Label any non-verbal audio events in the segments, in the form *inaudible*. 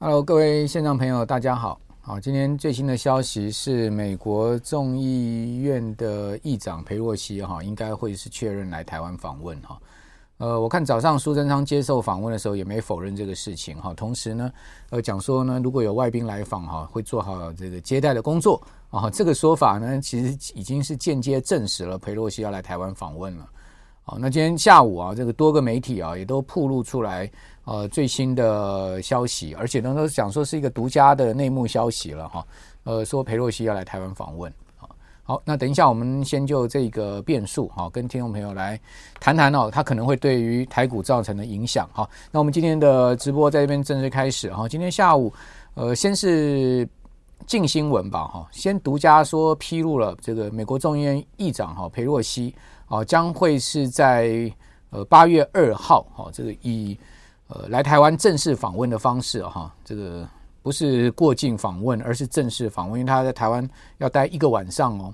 Hello，各位线上朋友，大家好。好，今天最新的消息是，美国众议院的议长裴洛西哈，应该会是确认来台湾访问哈。呃，我看早上苏贞昌接受访问的时候，也没否认这个事情哈。同时呢，呃，讲说呢，如果有外宾来访哈，会做好这个接待的工作啊。这个说法呢，其实已经是间接证实了裴洛西要来台湾访问了。好，那今天下午啊，这个多个媒体啊，也都曝露出来。呃，最新的消息，而且呢，都讲说是一个独家的内幕消息了哈。呃，说裴洛西要来台湾访问。好，那等一下我们先就这个变数哈，跟听众朋友来谈谈哦，它可能会对于台股造成的影响哈。那我们今天的直播在这边正式开始哈。今天下午，呃，先是近新闻吧哈，先独家说披露了这个美国众议院议长哈裴洛西啊，将会是在呃八月二号哈，这个以呃，来台湾正式访问的方式哈，这个不是过境访问，而是正式访问，因为他在台湾要待一个晚上哦。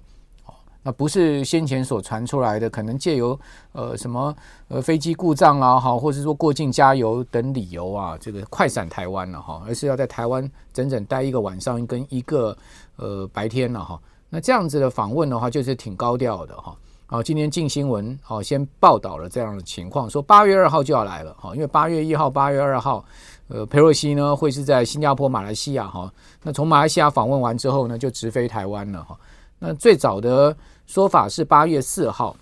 那不是先前所传出来的，可能借由呃什么呃飞机故障啊，哈，或者说过境加油等理由啊，这个快闪台湾了哈，而是要在台湾整整待一个晚上跟一个呃白天了哈。那这样子的访问的话，就是挺高调的哈。好，今天镜新闻好先报道了这样的情况，说八月二号就要来了哈，因为八月一号、八月二号，呃，佩洛西呢会是在新加坡、马来西亚哈，那从马来西亚访问完之后呢，就直飞台湾了哈。那最早的说法是八月四号，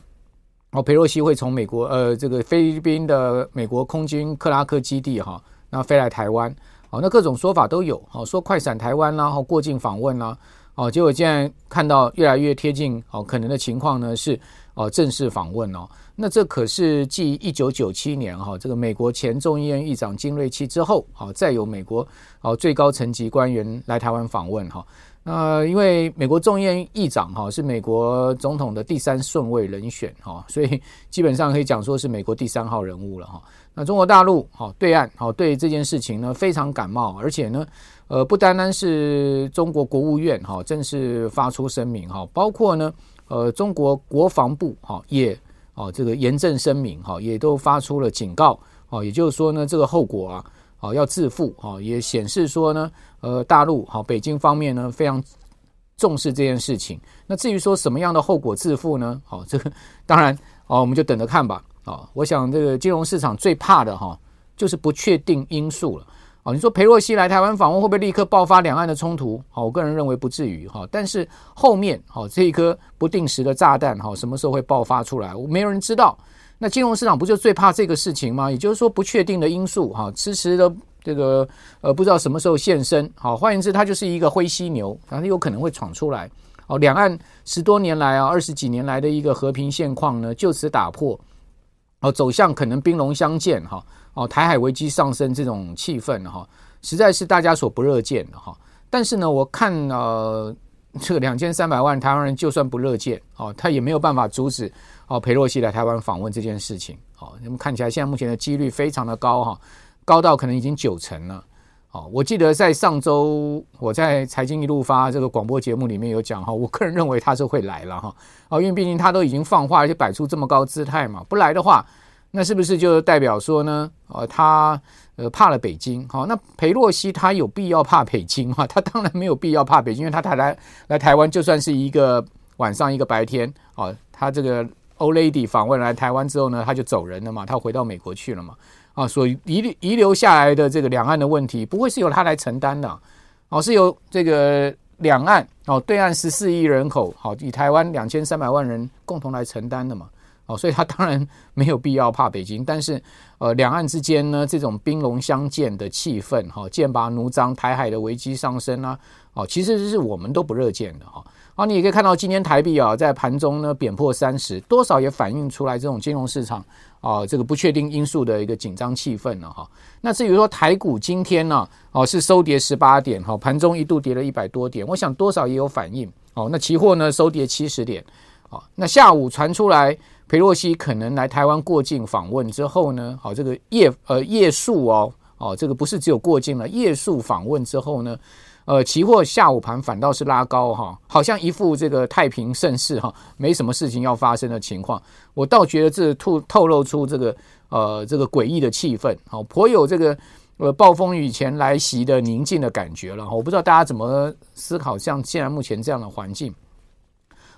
哦，佩洛西会从美国呃这个菲律宾的美国空军克拉克基地哈，那飞来台湾，好，那各种说法都有，好，说快闪台湾啦，然后过境访问啦。哦，结果现在看到越来越贴近哦，可能的情况呢是哦正式访问哦，那这可是继一九九七年哈这个美国前众议院议长金瑞期之后，好再有美国哦最高层级官员来台湾访问哈。那因为美国众议院议长哈是美国总统的第三顺位人选哈，所以基本上可以讲说是美国第三号人物了哈。那中国大陆好对岸好对这件事情呢非常感冒，而且呢。呃，不单单是中国国务院哈正式发出声明哈，包括呢，呃，中国国防部哈也哦这个严正声明哈，也都发出了警告哦，也就是说呢，这个后果啊，哦要自负哈，也显示说呢，呃，大陆哈北京方面呢非常重视这件事情。那至于说什么样的后果自负呢？好，这个当然哦，我们就等着看吧。啊，我想这个金融市场最怕的哈，就是不确定因素了。哦你说裴洛西来台湾访问会不会立刻爆发两岸的冲突？好，我个人认为不至于哈。但是后面好这一颗不定时的炸弹哈，什么时候会爆发出来？没有人知道。那金融市场不就最怕这个事情吗？也就是说不确定的因素哈，迟迟的这个呃不知道什么时候现身。好，换言之，它就是一个灰犀牛，反正有可能会闯出来。哦，两岸十多年来啊，二十几年来的一个和平现况呢，就此打破。哦，走向可能兵戎相见哈。哦台海危机上升这种气氛哈，实在是大家所不乐见的哈。但是呢，我看呃，这个两千三百万台湾人就算不乐见哦，他也没有办法阻止哦裴洛西来台湾访问这件事情。哦，那么看起来现在目前的几率非常的高哈，高到可能已经九成了。哦，我记得在上周我在财经一路发这个广播节目里面有讲哈，我个人认为他是会来了哈。哦，因为毕竟他都已经放话，而且摆出这么高姿态嘛，不来的话。那是不是就代表说呢？呃，他呃怕了北京，好，那裴洛西他有必要怕北京吗？*laughs* 他当然没有必要怕北京，因为他来来台湾就算是一个晚上一个白天，哦，他这个欧 lady 访问来台湾之后呢，他就走人了嘛，他回到美国去了嘛，啊，所以遗遗留下来的这个两岸的问题不会是由他来承担的，哦，是由这个两岸哦对岸十四亿人口，好，以台湾两千三百万人共同来承担的嘛。哦，所以他当然没有必要怕北京，但是，呃，两岸之间呢，这种兵戎相见的气氛，哈，剑拔弩张，台海的危机上升啊，哦，其实是我们都不乐见的，哈。好，你也可以看到今天台币啊，在盘中呢贬破三十，多少也反映出来这种金融市场啊，这个不确定因素的一个紧张气氛了，哈。那至于说台股今天呢，哦，是收跌十八点，哈，盘中一度跌了一百多点，我想多少也有反应，哦，那期货呢收跌七十点，哦，那下午传出来。裴洛西可能来台湾过境访问之后呢，好，这个夜呃夜宿哦，哦，这个不是只有过境了，夜宿访问之后呢，呃，期货下午盘反倒是拉高哈，好像一副这个太平盛世哈，没什么事情要发生的情况，我倒觉得这透透露出这个呃这个诡异的气氛，好，颇有这个呃暴风雨前来袭的宁静的感觉了。我不知道大家怎么思考，像现在目前这样的环境。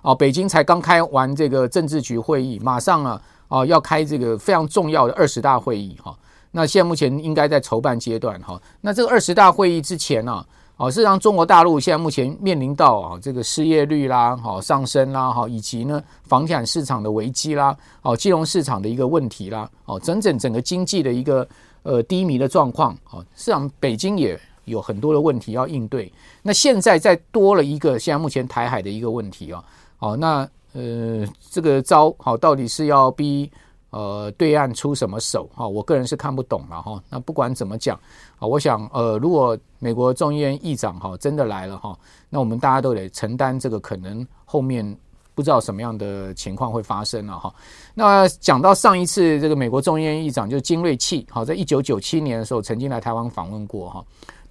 哦，北京才刚开完这个政治局会议，马上啊，哦要开这个非常重要的二十大会议哈。那现在目前应该在筹办阶段哈。那这个二十大会议之前呢，哦，事实上中国大陆现在目前面临到啊这个失业率啦，好上升啦，哈，以及呢房地产市场的危机啦，哦，金融市场的一个问题啦，哦，整整整个经济的一个呃低迷的状况，哦，事实上北京也有很多的问题要应对。那现在再多了一个现在目前台海的一个问题啊。好，那呃，这个招好，到底是要逼呃对岸出什么手？哈，我个人是看不懂了哈。那不管怎么讲，啊，我想呃，如果美国众议院议长哈真的来了哈，那我们大家都得承担这个可能后面不知道什么样的情况会发生了哈。那讲到上一次这个美国众议院议长就金瑞气，好，在一九九七年的时候曾经来台湾访问过哈。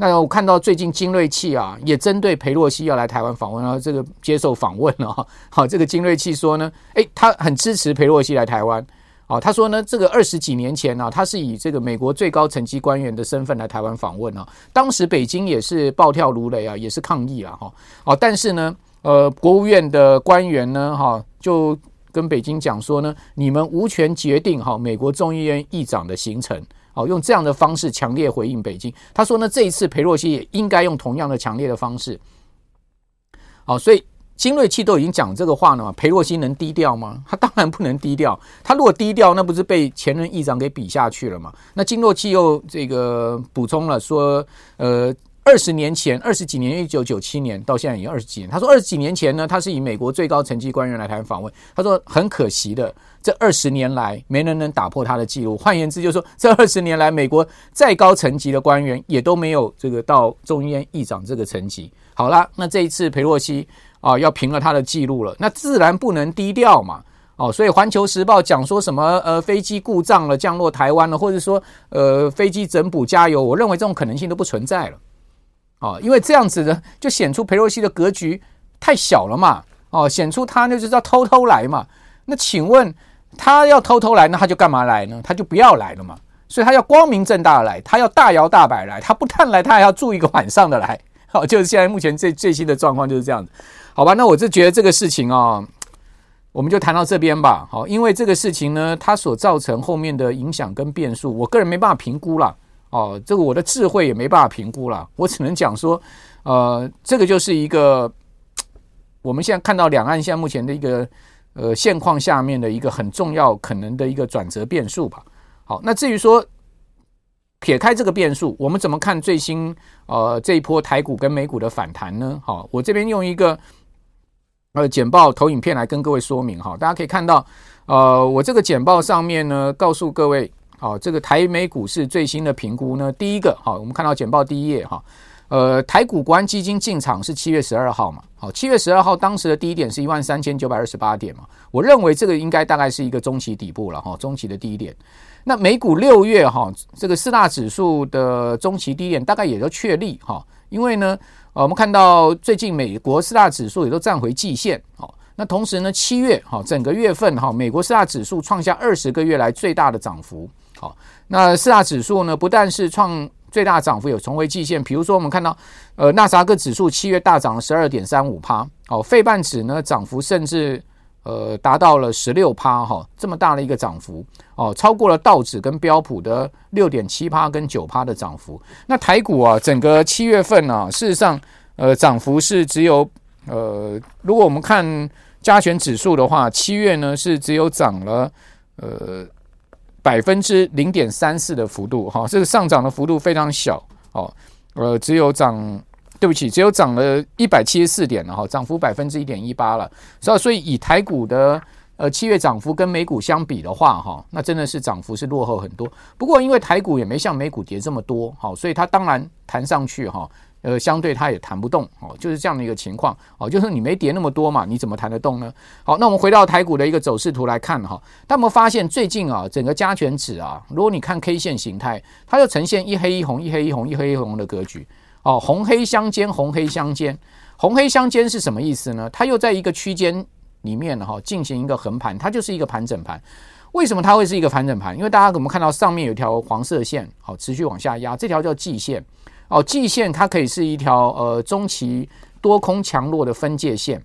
那我看到最近金瑞气啊，也针对裴洛西要来台湾访问，然后这个接受访问了哈。*laughs* 好，这个金瑞气说呢，诶，他很支持裴洛西来台湾。好，他说呢，这个二十几年前呢，他是以这个美国最高层级官员的身份来台湾访问啊。当时北京也是暴跳如雷啊，也是抗议啊。哈。好，但是呢，呃，国务院的官员呢，哈，就跟北京讲说呢，你们无权决定哈美国众议院议长的行程。好，用这样的方式强烈回应北京。他说呢，这一次裴洛西也应该用同样的强烈的方式。好，所以金瑞气都已经讲这个话了嘛，裴洛西能低调吗？他当然不能低调。他如果低调，那不是被前任议长给比下去了吗？那金瑞气又这个补充了说，呃。二十年前，二十几年，一九九七年到现在已经二十几年。他说，二十几年前呢，他是以美国最高层级官员来台湾访问。他说，很可惜的，这二十年来没人能打破他的记录。换言之，就是说，这二十年来，美国再高层级的官员也都没有这个到众议院议长这个层级。好了，那这一次裴洛西啊要平了他的记录了，那自然不能低调嘛。哦，所以《环球时报》讲说什么呃飞机故障了，降落台湾了，或者说呃飞机整补加油，我认为这种可能性都不存在了。哦，因为这样子的就显出裴洛西的格局太小了嘛。哦，显出他那就是要偷偷来嘛。那请问他要偷偷来，那他就干嘛来呢？他就不要来了嘛。所以他要光明正大来，他要大摇大摆来，他不但来，他还要住一个晚上的来。好，*laughs* 就是现在目前最最新的状况就是这样子。好吧，那我就觉得这个事情啊、哦，我们就谈到这边吧。好，因为这个事情呢，它所造成后面的影响跟变数，我个人没办法评估了。哦，这个我的智慧也没办法评估了，我只能讲说，呃，这个就是一个我们现在看到两岸现在目前的一个呃现况下面的一个很重要可能的一个转折变数吧。好，那至于说撇开这个变数，我们怎么看最新呃这一波台股跟美股的反弹呢？好，我这边用一个呃简报投影片来跟各位说明哈，大家可以看到，呃，我这个简报上面呢告诉各位。好，这个台美股市最新的评估呢，第一个，好，我们看到简报第一页哈，呃，台股国安基金进场是七月十二号嘛，好，七月十二号当时的低点是一万三千九百二十八点嘛，我认为这个应该大概是一个中期底部了哈，中期的低点。那美股六月哈，这个四大指数的中期低点大概也都确立哈，因为呢，我们看到最近美国四大指数也都站回季线，好。那同时呢，七月哈，整个月份哈，美国四大指数创下二十个月来最大的涨幅。好，那四大指数呢，不但是创最大涨幅，有重回季线。比如说，我们看到，呃，纳斯达克指数七月大涨了十二点三五趴。好，费半指呢，涨幅甚至呃达到了十六趴哈，这么大的一个涨幅哦，超过了道指跟标普的六点七趴跟九趴的涨幅。那台股啊，整个七月份呢、啊，事实上呃涨幅是只有呃，如果我们看。加权指数的话，七月呢是只有涨了呃百分之零点三四的幅度哈，这个上涨的幅度非常小哦，呃只有涨，对不起，只有涨了一百七十四点了哈，涨幅百分之一点一八了，所以所以以台股的呃七月涨幅跟美股相比的话哈，那真的是涨幅是落后很多。不过因为台股也没像美股跌这么多，好，所以它当然弹上去哈。呃，相对它也弹不动哦，就是这样的一个情况哦，就是你没跌那么多嘛，你怎么弹得动呢？好，那我们回到台股的一个走势图来看哈，那我们发现最近啊，整个加权指啊，如果你看 K 线形态，它就呈现一黑一红、一黑一红、一黑一红的格局哦，红黑相间，红黑相间，红黑相间是什么意思呢？它又在一个区间里面哈进行一个横盘，它就是一个盘整盘。为什么它会是一个盘整盘？因为大家可能看到上面有一条黄色线，好，持续往下压，这条叫季线。哦，季线它可以是一条呃中期多空强弱的分界线。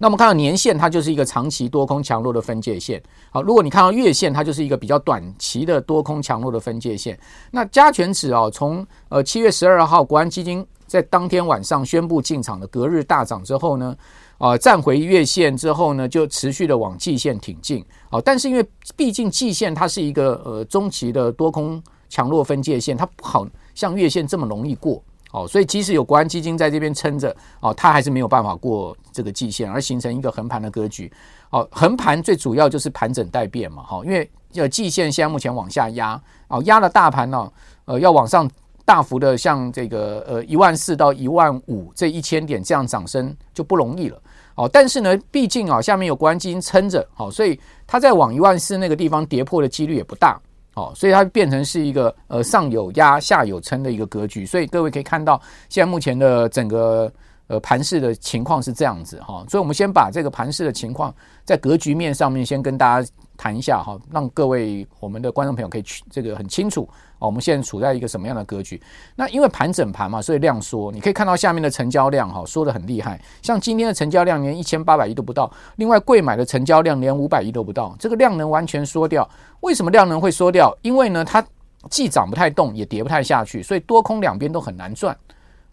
那我们看到年线，它就是一个长期多空强弱的分界线。好，如果你看到月线，它就是一个比较短期的多空强弱的分界线。那加权指啊，从呃七月十二号国安基金在当天晚上宣布进场的隔日大涨之后呢，啊站回月线之后呢，就持续的往季线挺进。好，但是因为毕竟季线它是一个呃中期的多空强弱分界线，它不好像月线这么容易过。哦，所以即使有国安基金在这边撑着，哦，它还是没有办法过这个季线，而形成一个横盘的格局。哦，横盘最主要就是盘整待变嘛，哈，因为呃季线现在目前往下压，哦，压了大盘呢，呃，要往上大幅的像这个呃一万四到一万五这一千点这样涨升就不容易了。哦，但是呢，毕竟啊下面有国安基金撑着，好，所以它在往一万四那个地方跌破的几率也不大。哦，所以它变成是一个呃上有压下有撑的一个格局，所以各位可以看到现在目前的整个呃盘市的情况是这样子哈，所以我们先把这个盘市的情况在格局面上面先跟大家谈一下哈，让各位我们的观众朋友可以去这个很清楚。哦，我们现在处在一个什么样的格局？那因为盘整盘嘛，所以量缩。你可以看到下面的成交量哈，缩得很厉害。像今天的成交量连一千八百亿都不到，另外贵买的成交量连五百亿都不到，这个量能完全缩掉。为什么量能会缩掉？因为呢，它既涨不太动，也跌不太下去，所以多空两边都很难赚。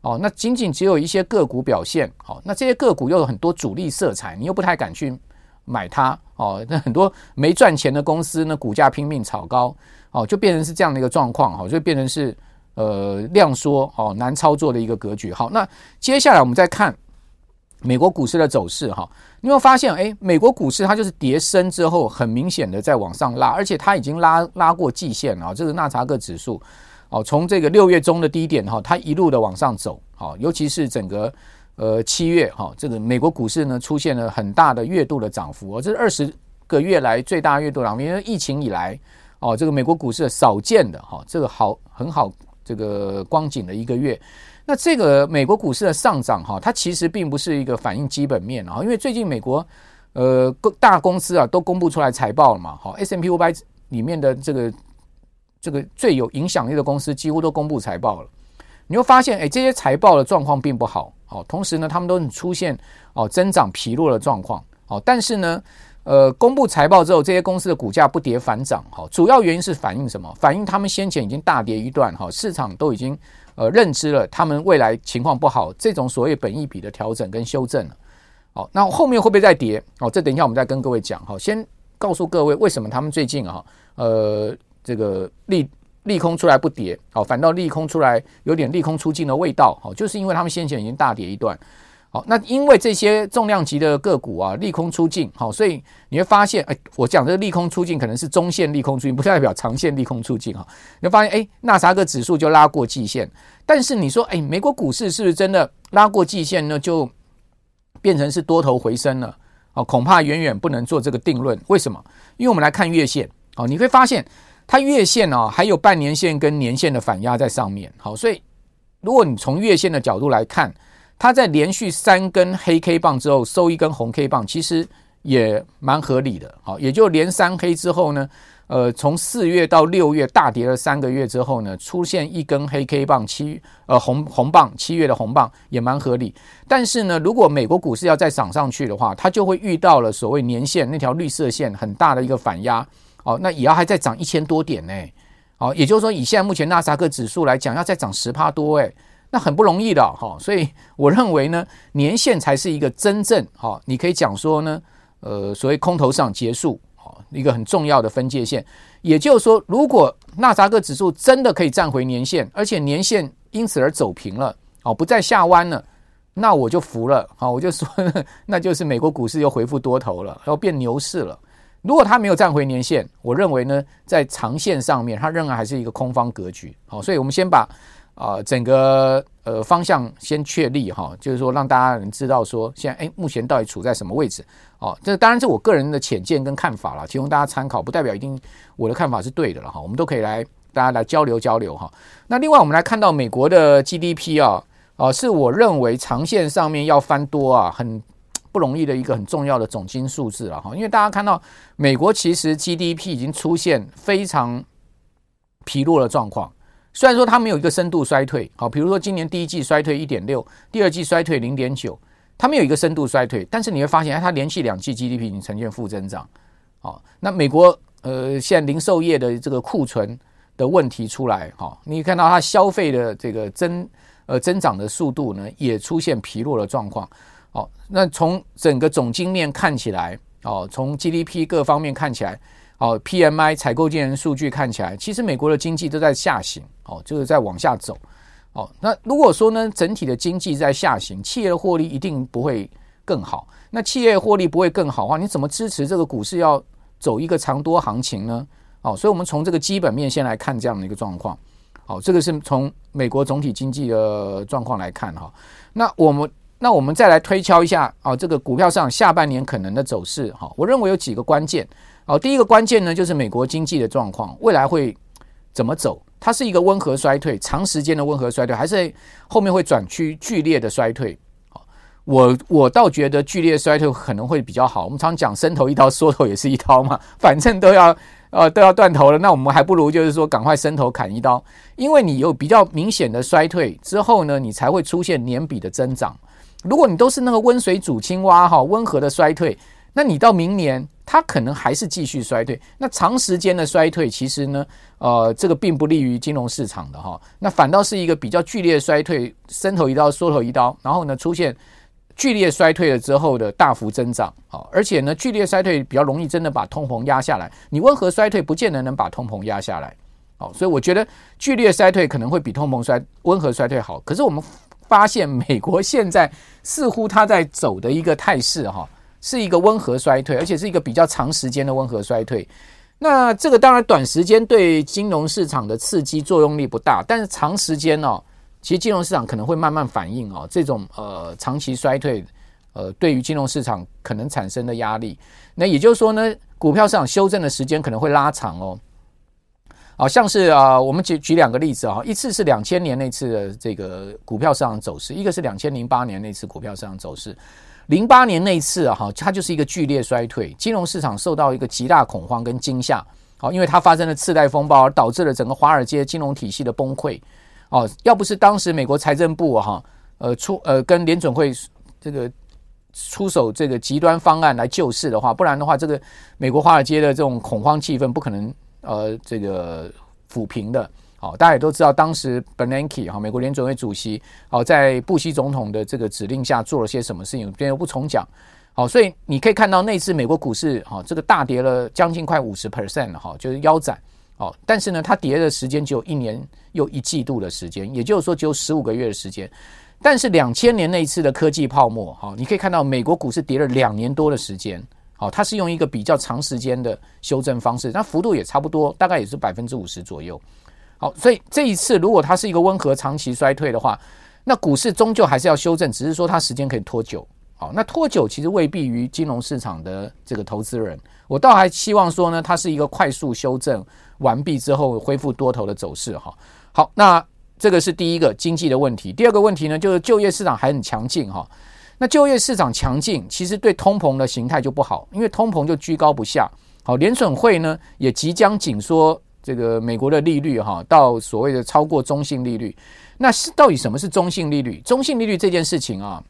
哦，那仅仅只有一些个股表现好，那这些个股又有很多主力色彩，你又不太敢去买它。哦，那很多没赚钱的公司呢，股价拼命炒高。哦，就变成是这样的一个状况，哈，就变成是呃量缩，哦难操作的一个格局。好，那接下来我们再看美国股市的走势，哈，你会发现，哎，美国股市它就是跌升之后，很明显的在往上拉，而且它已经拉拉过季线了，这是纳查克指数，哦，从这个六月中的低点，哈，它一路的往上走，好，尤其是整个呃七月，哈，这个美国股市呢出现了很大的月度的涨幅，这是二十个月来最大月度涨幅，因为疫情以来。哦，这个美国股市少见的哈，这个好很好，这个光景的一个月。那这个美国股市的上涨哈，它其实并不是一个反映基本面啊，因为最近美国呃各大公司啊都公布出来财报了嘛，好，S&P 500里面的这个这个最有影响力的公司几乎都公布财报了。你会发现，哎，这些财报的状况并不好，哦，同时呢，他们都出现哦增长疲弱的状况，哦，但是呢。呃，公布财报之后，这些公司的股价不跌反涨，哈，主要原因是反映什么？反映他们先前已经大跌一段，哈，市场都已经呃认知了他们未来情况不好，这种所谓本益比的调整跟修正了，好，那后面会不会再跌？哦，这等一下我们再跟各位讲，哈，先告诉各位为什么他们最近啊，呃，这个利利空出来不跌，好，反倒利空出来有点利空出尽的味道，好，就是因为他们先前已经大跌一段。好，那因为这些重量级的个股啊，利空出尽，好，所以你会发现，哎，我讲这个利空出尽可能是中线利空出尽，*laughs* 不代表长线利空出尽哈。你会发现，哎，纳啥个指数就拉过季线，但是你说，哎，美国股市是不是真的拉过季线呢？就变成是多头回升了？哦，恐怕远远不能做这个定论。为什么？因为我们来看月线，哦，你会发现它月线啊，还有半年线跟年线的反压在上面。好，所以如果你从月线的角度来看，它在连续三根黑 K 棒之后收一根红 K 棒，其实也蛮合理的。好，也就连三黑之后呢，呃，从四月到六月大跌了三个月之后呢，出现一根黑 K 棒，七呃红红棒，七月的红棒也蛮合理。但是呢，如果美国股市要再涨上去的话，它就会遇到了所谓年线那条绿色线很大的一个反压。哦，那也要还再涨一千多点呢。哦，也就是说，以现在目前纳斯达克指数来讲，要再涨十趴多诶。那很不容易的哈，所以我认为呢，年线才是一个真正哈，你可以讲说呢，呃，所谓空头市场结束哦一个很重要的分界线。也就是说，如果纳斯达克指数真的可以站回年线，而且年线因此而走平了，哦，不再下弯了，那我就服了，好，我就说，*laughs* 那就是美国股市又恢复多头了，要变牛市了。如果它没有站回年线，我认为呢，在长线上面，它仍然还是一个空方格局。好，所以我们先把。啊，整个呃方向先确立哈，就是说让大家能知道说现在哎目前到底处在什么位置哦。这当然是我个人的浅见跟看法了，提供大家参考，不代表一定我的看法是对的了哈。我们都可以来大家来交流交流哈。那另外我们来看到美国的 GDP 啊，啊是我认为长线上面要翻多啊，很不容易的一个很重要的总金数字了哈。因为大家看到美国其实 GDP 已经出现非常疲弱的状况，虽然说它没有一个深度衰退，好，比如说今年第一季衰退一点六，第二季衰退零点九，它没有一个深度衰退，但是你会发现它连续两季 GDP 已经呈现负增长。好，那美国呃现在零售业的这个库存的问题出来，哈，你看到它消费的这个增。呃，增长的速度呢，也出现疲弱的状况。哦，那从整个总经面看起来，哦，从 GDP 各方面看起来，哦，PMI 采购经理人数据看起来，其实美国的经济都在下行，哦，就是在往下走。哦，那如果说呢，整体的经济在下行，企业的获利一定不会更好。那企业获利不会更好的话，你怎么支持这个股市要走一个长多行情呢？哦，所以我们从这个基本面先来看这样的一个状况。好，这个是从美国总体经济的状况来看哈。那我们那我们再来推敲一下啊，这个股票上下半年可能的走势哈。我认为有几个关键。哦，第一个关键呢，就是美国经济的状况未来会怎么走？它是一个温和衰退，长时间的温和衰退，还是后面会转趋剧烈的衰退？我我倒觉得剧烈衰退可能会比较好。我们常讲伸头一刀，缩头也是一刀嘛，反正都要。呃，都要断头了，那我们还不如就是说赶快伸头砍一刀，因为你有比较明显的衰退之后呢，你才会出现年比的增长。如果你都是那个温水煮青蛙哈，温和的衰退，那你到明年它可能还是继续衰退。那长时间的衰退其实呢，呃，这个并不利于金融市场的哈，那反倒是一个比较剧烈衰退，伸头一刀，缩头一刀，然后呢出现。剧烈衰退了之后的大幅增长，好，而且呢，剧烈衰退比较容易真的把通膨压下来。你温和衰退不见得能把通膨压下来，好，所以我觉得剧烈衰退可能会比通膨衰温和衰退好。可是我们发现美国现在似乎它在走的一个态势哈，是一个温和衰退，而且是一个比较长时间的温和衰退。那这个当然短时间对金融市场的刺激作用力不大，但是长时间哦？其实金融市场可能会慢慢反应哦，这种呃长期衰退，呃对于金融市场可能产生的压力，那也就是说呢，股票市场修正的时间可能会拉长哦。好像是啊，我们举举两个例子啊，一次是两千年那次的这个股票市场走势，一个是两千零八年那次股票市场走势。零八年那次啊，哈，它就是一个剧烈衰退，金融市场受到一个极大恐慌跟惊吓，好，因为它发生了次贷风暴，而导致了整个华尔街金融体系的崩溃。哦，要不是当时美国财政部哈、啊，呃出呃跟联准会这个出手这个极端方案来救市的话，不然的话，这个美国华尔街的这种恐慌气氛不可能呃这个抚平的。好、大家也都知道，当时 Bernanke 哈美国联准会主席，好、在布希总统的这个指令下做了些什么事情，这边不重讲。好、所以你可以看到那次美国股市哈、这个大跌了将近快五十 percent 哈，就是腰斩。哦，但是呢，它跌的时间只有一年又一季度的时间，也就是说只有十五个月的时间。但是两千年那一次的科技泡沫，哈，你可以看到美国股市跌了两年多的时间。好，它是用一个比较长时间的修正方式，那幅度也差不多，大概也是百分之五十左右。好，所以这一次如果它是一个温和长期衰退的话，那股市终究还是要修正，只是说它时间可以拖久。好，那拖久其实未必于金融市场的这个投资人，我倒还希望说呢，它是一个快速修正完毕之后恢复多头的走势哈。好，那这个是第一个经济的问题。第二个问题呢，就是就业市场还很强劲哈。那就业市场强劲，其实对通膨的形态就不好，因为通膨就居高不下。好，联准会呢也即将紧缩这个美国的利率哈，到所谓的超过中性利率。那是到底什么是中性利率？中性利率这件事情啊。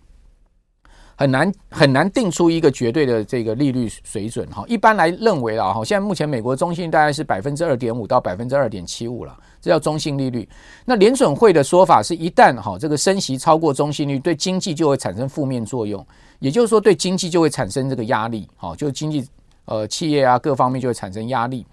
很难很难定出一个绝对的这个利率水准哈。一般来认为啊哈，现在目前美国中性大概是百分之二点五到百分之二点七五了，这叫中性利率。那联准会的说法是一旦哈这个升息超过中性率，对经济就会产生负面作用，也就是说对经济就会产生这个压力，哈，就经济呃企业啊各方面就会产生压力。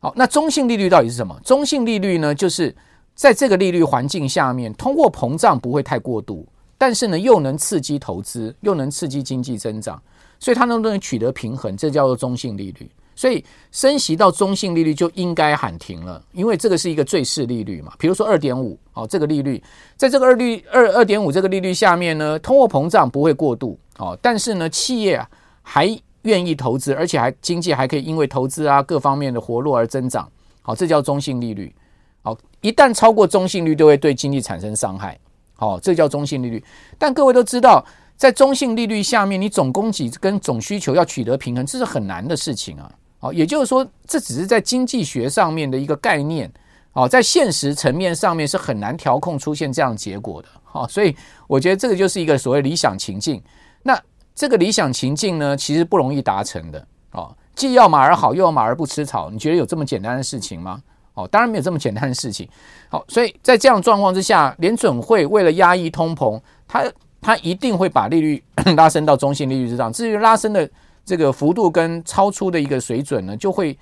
好，那中性利率到底是什么？中性利率呢，就是在这个利率环境下面，通货膨胀不会太过度。但是呢，又能刺激投资，又能刺激经济增长，所以它能不能取得平衡，这叫做中性利率。所以升息到中性利率就应该喊停了，因为这个是一个最适利率嘛。比如说二点五，哦，这个利率，在这个二率二二点五这个利率下面呢，通货膨胀不会过度，哦，但是呢，企业还愿意投资，而且还经济还可以因为投资啊各方面的活络而增长，好，这叫中性利率。好，一旦超过中性率，就会对经济产生伤害。哦，这叫中性利率。但各位都知道，在中性利率下面，你总供给跟总需求要取得平衡，这是很难的事情啊。哦，也就是说，这只是在经济学上面的一个概念。哦，在现实层面上面是很难调控出现这样结果的。好，所以我觉得这个就是一个所谓理想情境。那这个理想情境呢，其实不容易达成的。哦，既要马儿好，又要马儿不吃草。你觉得有这么简单的事情吗？哦，当然没有这么简单的事情。好，所以在这样状况之下，联准会为了压抑通膨，它它一定会把利率 *coughs* 拉升到中性利率之上。至于拉升的这个幅度跟超出的一个水准呢，就会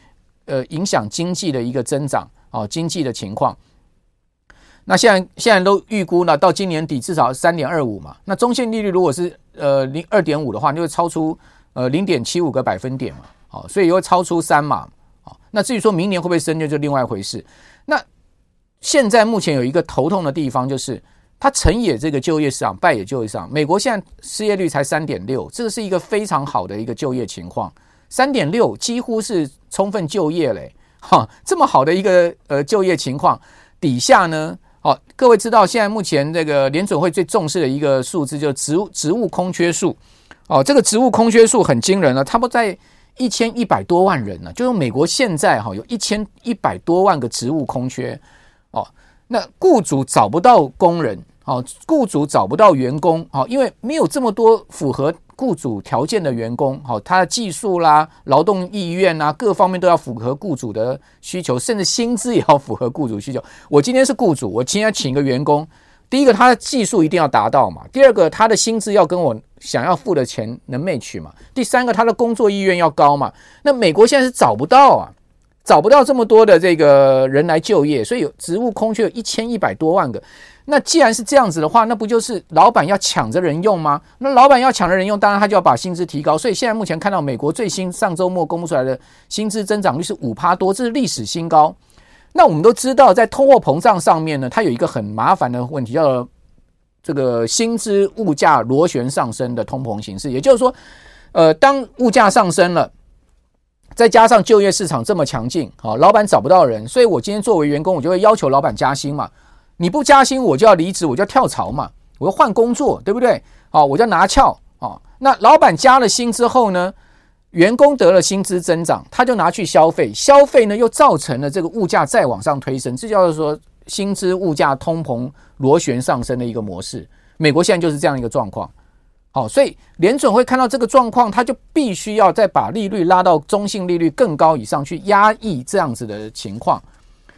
呃影响经济的一个增长。哦，经济的情况，那现在现在都预估呢，到今年底至少三点二五嘛。那中性利率如果是呃零二点五的话，就会超出呃零点七五个百分点嘛。好，所以也会超出三嘛。好，那至于说明年会不会升，就就另外一回事。那现在目前有一个头痛的地方，就是它成也这个就业市场，败也就业市场。美国现在失业率才三点六，这个是一个非常好的一个就业情况，三点六几乎是充分就业嘞。*laughs* 哈，这么好的一个呃就业情况底下呢，哦，各位知道现在目前这个联准会最重视的一个数字就是职职务空缺数，哦，这个职务空缺数很惊人了，差不多在一千一百多万人呢，就是美国现在哈有一千一百多万个职务空缺，哦，那雇主找不到工人，哦，雇主找不到员工，哦，因为没有这么多符合。雇主条件的员工，好，他的技术啦、劳动意愿啊，各方面都要符合雇主的需求，甚至薪资也要符合雇主需求。我今天是雇主，我今天请一个员工，第一个他的技术一定要达到嘛，第二个他的薪资要跟我想要付的钱能 match 嘛，第三个他的工作意愿要高嘛。那美国现在是找不到啊，找不到这么多的这个人来就业，所以有职务空缺有一千一百多万个。那既然是这样子的话，那不就是老板要抢着人用吗？那老板要抢着人用，当然他就要把薪资提高。所以现在目前看到美国最新上周末公布出来的薪资增长率是五趴多，这是历史新高。那我们都知道，在通货膨胀上面呢，它有一个很麻烦的问题，叫做这个薪资物价螺旋上升的通膨形式。也就是说，呃，当物价上升了，再加上就业市场这么强劲，好，老板找不到人，所以我今天作为员工，我就会要求老板加薪嘛。你不加薪，我就要离职，我就要跳槽嘛，我要换工作，对不对？好，我就要拿翘啊。那老板加了薪之后呢，员工得了薪资增长，他就拿去消费，消费呢又造成了这个物价再往上推升，这叫做说薪资物价通膨螺旋上升的一个模式。美国现在就是这样一个状况。好，所以联准会看到这个状况，他就必须要再把利率拉到中性利率更高以上去压抑这样子的情况。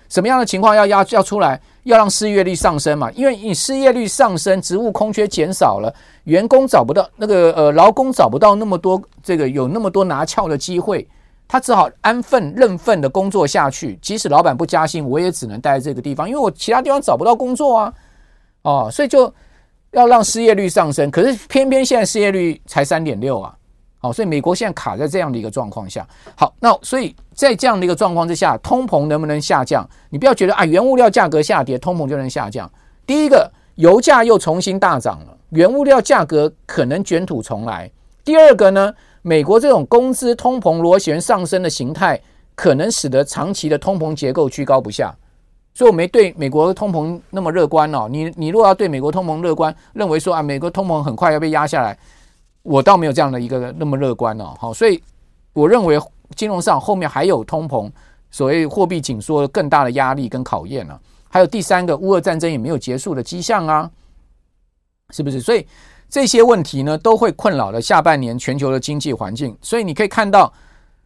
什么样的情况要压要出来？要让失业率上升嘛？因为你失业率上升，职务空缺减少了，员工找不到那个呃劳工找不到那么多这个有那么多拿翘的机会，他只好安分认份的工作下去。即使老板不加薪，我也只能待在这个地方，因为我其他地方找不到工作啊。哦，所以就要让失业率上升。可是偏偏现在失业率才三点六啊。好，所以美国现在卡在这样的一个状况下。好，那所以在这样的一个状况之下，通膨能不能下降？你不要觉得啊，原物料价格下跌，通膨就能下降。第一个，油价又重新大涨了，原物料价格可能卷土重来。第二个呢，美国这种工资通膨螺旋上升的形态，可能使得长期的通膨结构居高不下。所以我没对美国通膨那么乐观哦。你你如果要对美国通膨乐观，认为说啊，美国通膨很快要被压下来。我倒没有这样的一个那么乐观哦，好，所以我认为金融上后面还有通膨，所谓货币紧缩更大的压力跟考验呢。还有第三个，乌俄战争也没有结束的迹象啊，是不是？所以这些问题呢，都会困扰了下半年全球的经济环境。所以你可以看到，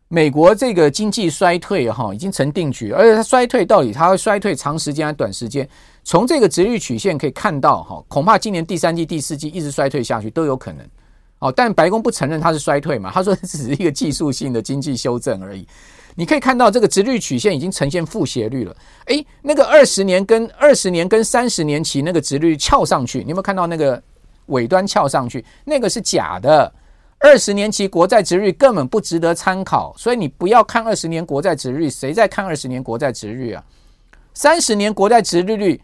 美国这个经济衰退哈，已经成定局，而且它衰退到底它会衰退长时间还是短时间？从这个殖率曲线可以看到哈，恐怕今年第三季、第四季一直衰退下去都有可能。哦，但白宫不承认它是衰退嘛？他说只是一个技术性的经济修正而已。你可以看到这个殖率曲线已经呈现负斜率了。诶，那个二十年跟二十年跟三十年期那个殖率翘上去，你有没有看到那个尾端翘上去？那个是假的。二十年期国债殖利率根本不值得参考，所以你不要看二十年国债殖利率，谁在看二十年国债殖利率啊？三十年国债殖利率。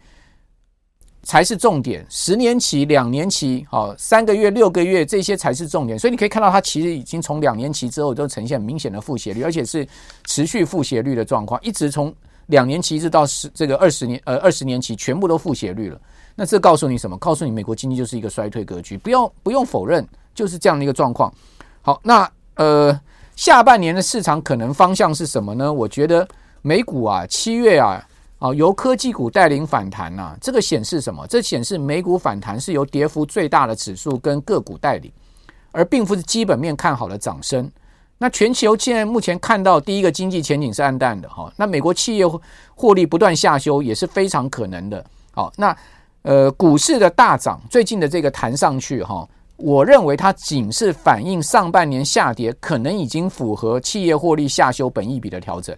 才是重点，十年期、两年期、好三个月、六个月，这些才是重点。所以你可以看到，它其实已经从两年期之后都呈现明显的负斜率，而且是持续负斜率的状况，一直从两年期一直到十这个二十年呃二十年期全部都负斜率了。那这告诉你什么？告诉你美国经济就是一个衰退格局，不用不用否认，就是这样的一个状况。好，那呃，下半年的市场可能方向是什么呢？我觉得美股啊，七月啊，啊由科技股带领反弹啊，这个显示什么？这显示美股反弹是由跌幅最大的指数跟个股带领，而并不是基本面看好的涨升。那全球现在目前看到第一个经济前景是暗淡的哈，那美国企业获利不断下修也是非常可能的。好，那呃股市的大涨，最近的这个弹上去哈。我认为它仅是反映上半年下跌，可能已经符合企业获利下修本益比的调整。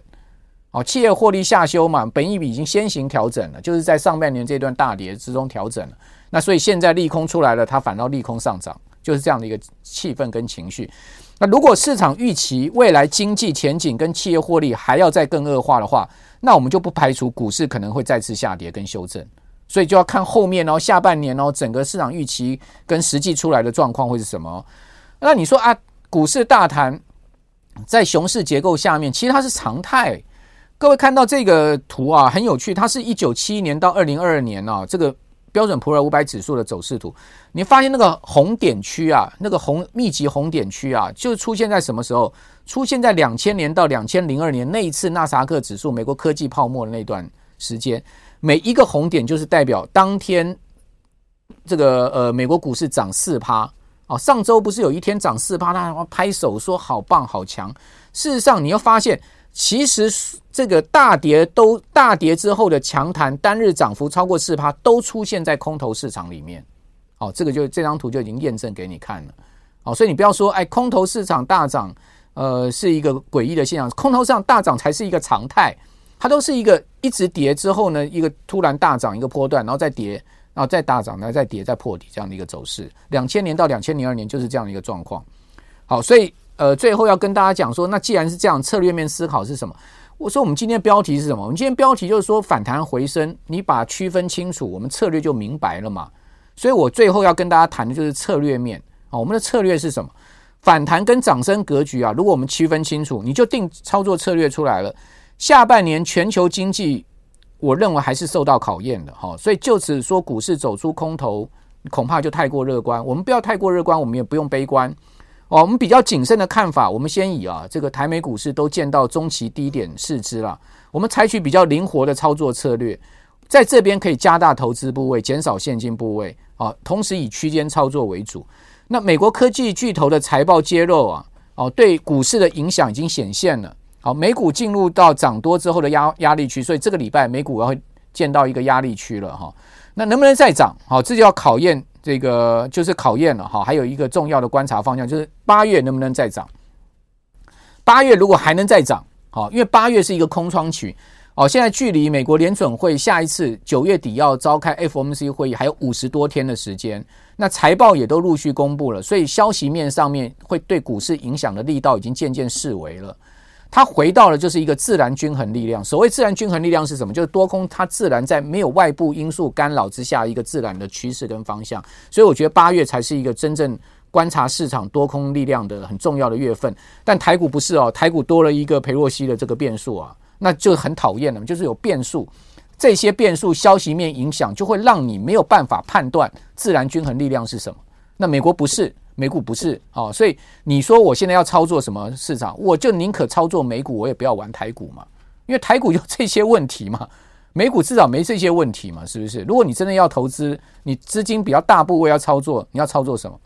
哦，企业获利下修嘛，本益比已经先行调整了，就是在上半年这段大跌之中调整了。那所以现在利空出来了，它反倒利空上涨，就是这样的一个气氛跟情绪。那如果市场预期未来经济前景跟企业获利还要再更恶化的话，那我们就不排除股市可能会再次下跌跟修正。所以就要看后面哦，下半年哦，整个市场预期跟实际出来的状况会是什么？那你说啊，股市大谈，在熊市结构下面，其实它是常态。各位看到这个图啊，很有趣，它是一九七一年到二零二二年啊，这个标准普尔五百指数的走势图。你发现那个红点区啊，那个红密集红点区啊，就出现在什么时候？出现在两千年到两千零二年那一次纳斯达克指数美国科技泡沫的那段时间。每一个红点就是代表当天这个呃美国股市涨四趴哦，上周不是有一天涨四趴，他拍手说好棒好强。事实上，你要发现，其实这个大跌都大跌之后的强弹，单日涨幅超过四趴，都出现在空头市场里面。哦，这个就这张图就已经验证给你看了。哦，所以你不要说哎，空头市场大涨，呃，是一个诡异的现象，空头市场大涨才是一个常态。它都是一个一直跌之后呢，一个突然大涨一个波段，然后再跌，然后再大涨，然后再跌，再破底这样的一个走势。两千年到两千零二年就是这样的一个状况。好，所以呃，最后要跟大家讲说，那既然是这样，策略面思考是什么？我说我们今天标题是什么？我们今天标题就是说反弹回升，你把区分清楚，我们策略就明白了嘛。所以我最后要跟大家谈的就是策略面啊，我们的策略是什么？反弹跟涨升格局啊，如果我们区分清楚，你就定操作策略出来了。下半年全球经济，我认为还是受到考验的哈，所以就此说股市走出空头，恐怕就太过乐观。我们不要太过乐观，我们也不用悲观哦。我们比较谨慎的看法，我们先以啊这个台美股市都见到中期低点试之了，我们采取比较灵活的操作策略，在这边可以加大投资部位，减少现金部位啊，同时以区间操作为主。那美国科技巨头的财报揭露啊，哦对股市的影响已经显现了。好，美股进入到涨多之后的压压力区，所以这个礼拜美股要见到一个压力区了哈。那能不能再涨？好，这就要考验这个，就是考验了哈。还有一个重要的观察方向就是八月能不能再涨？八月如果还能再涨，好，因为八月是一个空窗期哦。现在距离美国联准会下一次九月底要召开 FOMC 会议还有五十多天的时间，那财报也都陆续公布了，所以消息面上面会对股市影响的力道已经渐渐式微了。它回到了就是一个自然均衡力量。所谓自然均衡力量是什么？就是多空它自然在没有外部因素干扰之下一个自然的趋势跟方向。所以我觉得八月才是一个真正观察市场多空力量的很重要的月份。但台股不是哦，台股多了一个裴洛西的这个变数啊，那就很讨厌了，就是有变数，这些变数消息面影响就会让你没有办法判断自然均衡力量是什么。那美国不是。美股不是啊，所以你说我现在要操作什么市场，我就宁可操作美股，我也不要玩台股嘛，因为台股有这些问题嘛，*laughs* 美股至少没这些问题嘛，是不是？如果你真的要投资，你资金比较大部位要操作，你要操作什么？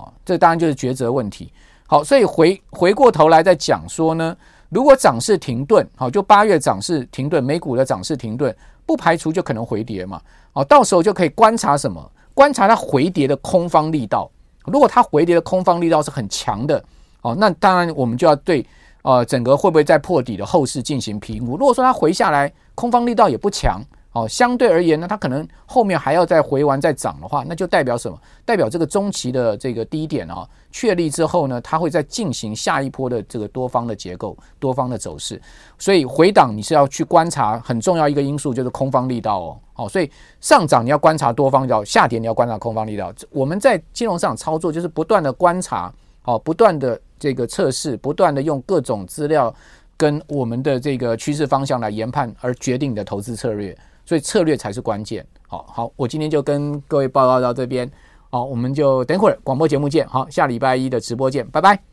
啊，这当然就是抉择问题。好，所以回回过头来再讲说呢，如果涨势停顿，好，就八月涨势停顿，美股的涨势停顿，不排除就可能回跌嘛。好，到时候就可以观察什么？观察它回跌的空方力道。如果它回跌的空方力道是很强的，哦，那当然我们就要对呃整个会不会再破底的后市进行评估。如果说它回下来，空方力道也不强，哦，相对而言呢，它可能后面还要再回完再涨的话，那就代表什么？代表这个中期的这个低点啊确立之后呢，它会再进行下一波的这个多方的结构、多方的走势。所以回档你是要去观察很重要一个因素，就是空方力道哦。好，所以上涨你要观察多方力道，下跌你要观察空方力道。我们在金融市场操作就是不断的观察，好，不断的这个测试，不断的用各种资料跟我们的这个趋势方向来研判，而决定你的投资策略。所以策略才是关键。好好，我今天就跟各位报告到这边，好，我们就等会儿广播节目见，好，下礼拜一的直播见，拜拜。